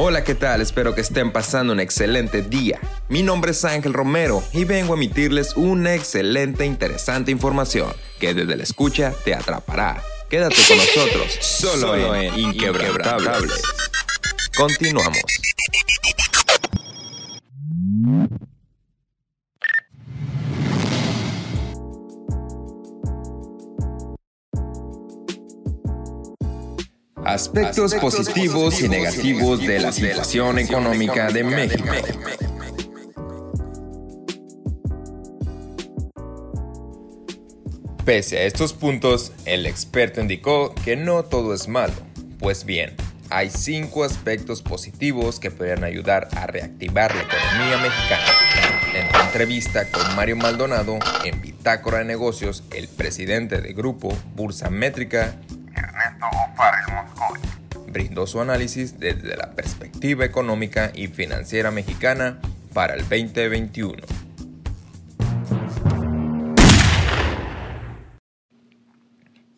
Hola, ¿qué tal? Espero que estén pasando un excelente día. Mi nombre es Ángel Romero y vengo a emitirles una excelente e interesante información que desde la escucha te atrapará. Quédate con nosotros, solo, en Inquebrantables. Continuamos. Aspectos, positivos, y negativos de la situación económica de México. Pese a estos puntos, el experto indicó que no todo es malo. Pues bien, hay cinco aspectos positivos que podrían ayudar a reactivar la economía mexicana. En tu entrevista con Mario Maldonado en Bitácora de Negocios, el presidente del grupo Bursa Métrica, Brindó su análisis desde la perspectiva económica y financiera mexicana para el 2021.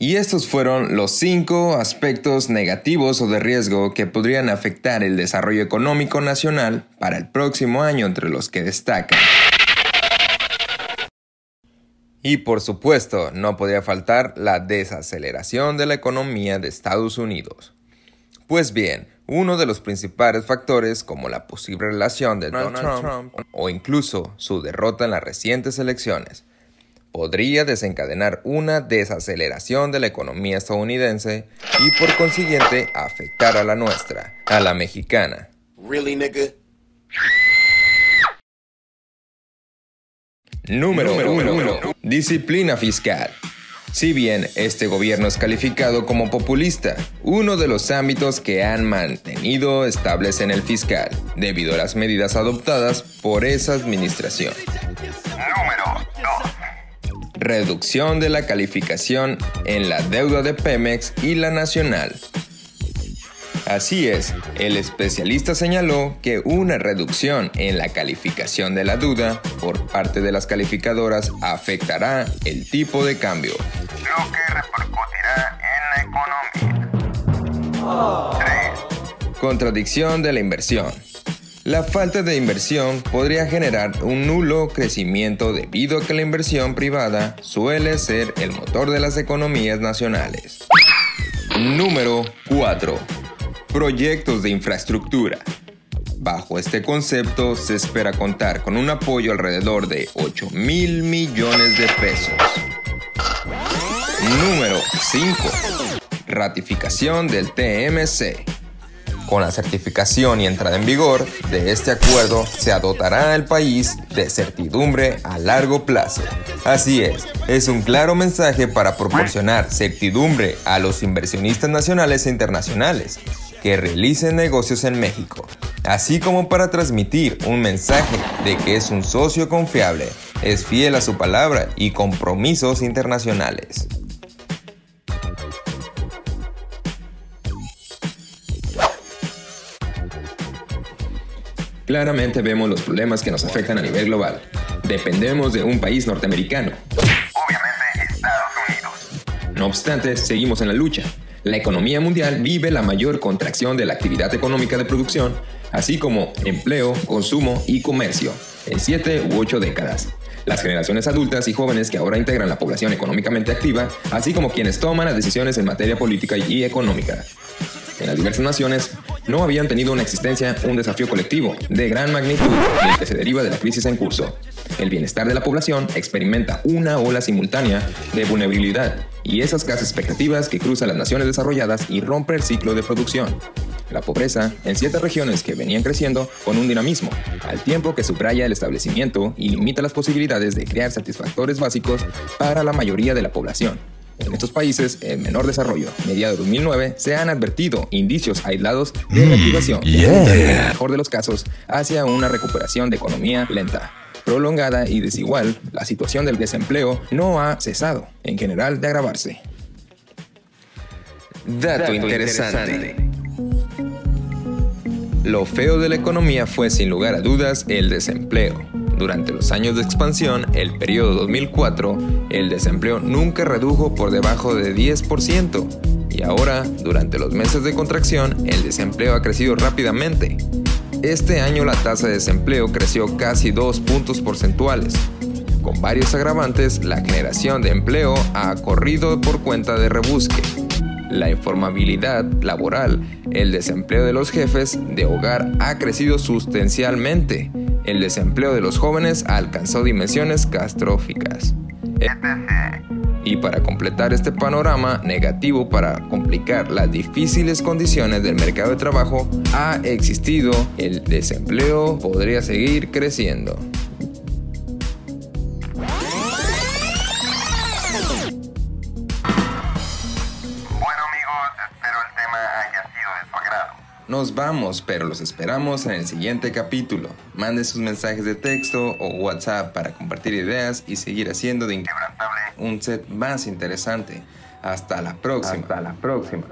Y estos fueron los cinco aspectos negativos o de riesgo que podrían afectar el desarrollo económico nacional para el próximo año entre los que destacan. Y por supuesto, no podría faltar la desaceleración de la economía de Estados Unidos. Pues bien, uno de los principales factores, como la posible relación de Donald, Trump o incluso su derrota en las recientes elecciones, podría desencadenar una desaceleración de la economía estadounidense y por consiguiente afectar a la nuestra, a la mexicana. Número 1. Disciplina fiscal. Si bien este gobierno es calificado como populista, uno de los ámbitos que han mantenido estables en el fiscal, debido a las medidas adoptadas por esa administración. Número 2 reducción de la calificación en la deuda de Pemex y la nacional. Así es, el especialista señaló que una reducción en la calificación de la deuda por parte de las calificadoras afectará el tipo de cambio, lo que repercutirá en la economía. 3. Contradicción de la inversión. La falta de inversión podría generar un nulo crecimiento debido a que la inversión privada suele ser el motor de las economías nacionales. Número 4. Proyectos de infraestructura. Bajo este concepto se espera contar con un apoyo alrededor de 8 mil millones de pesos. Número 5. Ratificación del TMC. Con la certificación y entrada en vigor de este acuerdo, se dotará al país de certidumbre a largo plazo. Así es, es un claro mensaje para proporcionar certidumbre a los inversionistas nacionales e internacionales que realicen negocios en México, así como para transmitir un mensaje de que es un socio confiable, es fiel a su palabra y compromisos internacionales. Claramente vemos los problemas que nos afectan a nivel global. Dependemos de un país norteamericano. Obviamente Estados Unidos. No obstante, seguimos en la lucha. La economía mundial vive la mayor contracción de la actividad económica de producción, así como empleo, consumo y comercio, en siete u ocho décadas. Las generaciones adultas y jóvenes que ahora integran la población económicamente activa, así como quienes toman las decisiones en materia política y económica. En las diversas naciones, no habían tenido una existencia un desafío colectivo de gran magnitud que se deriva de la crisis en curso. El bienestar de la población experimenta una ola simultánea de vulnerabilidad y esas casas expectativas que cruzan las naciones desarrolladas y rompe el ciclo de producción. La pobreza en ciertas regiones que venían creciendo con un dinamismo, al tiempo que subraya el establecimiento y limita las posibilidades de crear satisfactores básicos para la mayoría de la población. En estos países en menor desarrollo, mediados de 2009, se han advertido indicios aislados de mm, reactivación, en el mejor de los casos, hacia una recuperación de economía lenta prolongada y desigual, la situación del desempleo no ha cesado, en general, de agravarse. Dato, interesante. Lo feo de la economía fue sin lugar a dudas el desempleo. Durante los años de expansión, el periodo 2004, el desempleo nunca redujo por debajo de 10%. Y ahora, durante los meses de contracción, el desempleo ha crecido rápidamente. Este año la tasa de desempleo creció casi dos puntos porcentuales. Con varios agravantes, la generación de empleo ha corrido por cuenta de rebusque. La informabilidad laboral, el desempleo de los jefes de hogar ha crecido sustancialmente. El desempleo de los jóvenes alcanzó dimensiones catastróficas. Y para completar este panorama negativo para complicar las difíciles condiciones del mercado de trabajo, ha existido el desempleo podría seguir creciendo. Nos vamos, pero los esperamos en el siguiente capítulo. Mande sus mensajes de texto o WhatsApp para compartir ideas y seguir haciendo de Inquebrantable un set más interesante. Hasta la próxima. Hasta la próxima.